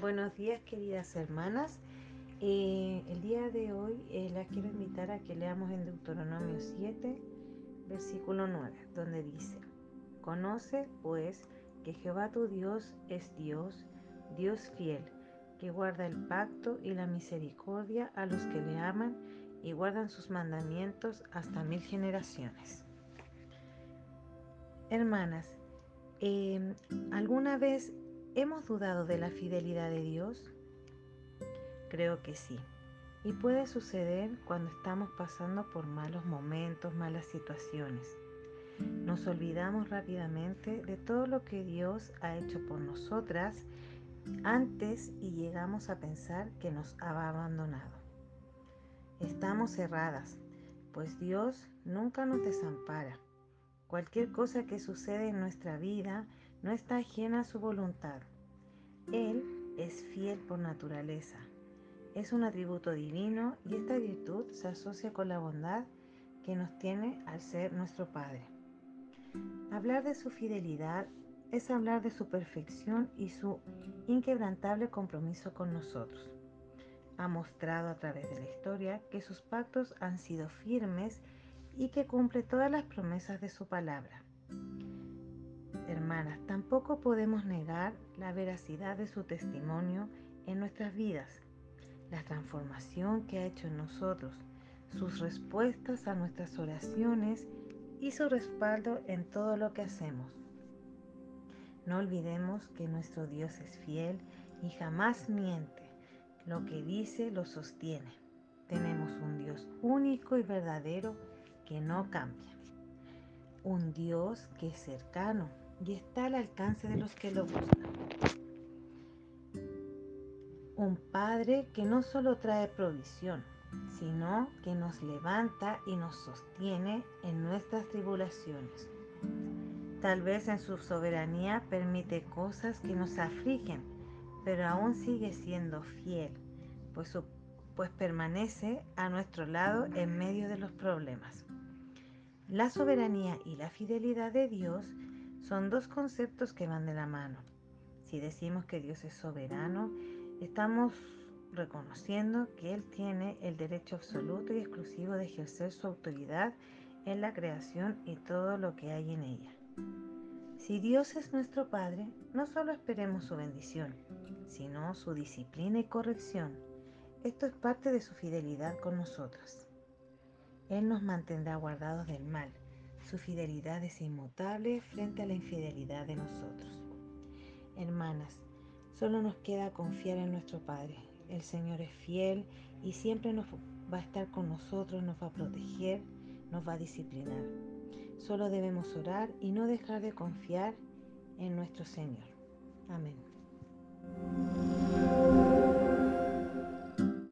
Buenos días queridas hermanas. Eh, el día de hoy eh, las quiero invitar a que leamos en Deuteronomio 7, versículo 9, donde dice, Conoce pues que Jehová tu Dios es Dios, Dios fiel, que guarda el pacto y la misericordia a los que le aman y guardan sus mandamientos hasta mil generaciones. Hermanas, eh, ¿alguna vez ¿Hemos dudado de la fidelidad de Dios? Creo que sí. Y puede suceder cuando estamos pasando por malos momentos, malas situaciones. Nos olvidamos rápidamente de todo lo que Dios ha hecho por nosotras antes y llegamos a pensar que nos ha abandonado. Estamos cerradas, pues Dios nunca nos desampara. Cualquier cosa que sucede en nuestra vida no está ajena a su voluntad. Él es fiel por naturaleza. Es un atributo divino y esta virtud se asocia con la bondad que nos tiene al ser nuestro Padre. Hablar de su fidelidad es hablar de su perfección y su inquebrantable compromiso con nosotros. Ha mostrado a través de la historia que sus pactos han sido firmes y que cumple todas las promesas de su palabra. Hermanas, tampoco podemos negar la veracidad de su testimonio en nuestras vidas, la transformación que ha hecho en nosotros, sus respuestas a nuestras oraciones y su respaldo en todo lo que hacemos. No olvidemos que nuestro Dios es fiel y jamás miente. Lo que dice lo sostiene. Tenemos un Dios único y verdadero que no cambia. Un Dios que es cercano y está al alcance de los que lo buscan. Un Padre que no solo trae provisión, sino que nos levanta y nos sostiene en nuestras tribulaciones. Tal vez en su soberanía permite cosas que nos afligen, pero aún sigue siendo fiel, pues, pues permanece a nuestro lado en medio de los problemas. La soberanía y la fidelidad de Dios son dos conceptos que van de la mano. Si decimos que Dios es soberano, estamos reconociendo que Él tiene el derecho absoluto y exclusivo de ejercer su autoridad en la creación y todo lo que hay en ella. Si Dios es nuestro Padre, no solo esperemos su bendición, sino su disciplina y corrección. Esto es parte de su fidelidad con nosotros. Él nos mantendrá guardados del mal. Su fidelidad es inmutable frente a la infidelidad de nosotros. Hermanas, solo nos queda confiar en nuestro Padre. El Señor es fiel y siempre nos va a estar con nosotros, nos va a proteger, nos va a disciplinar. Solo debemos orar y no dejar de confiar en nuestro Señor. Amén.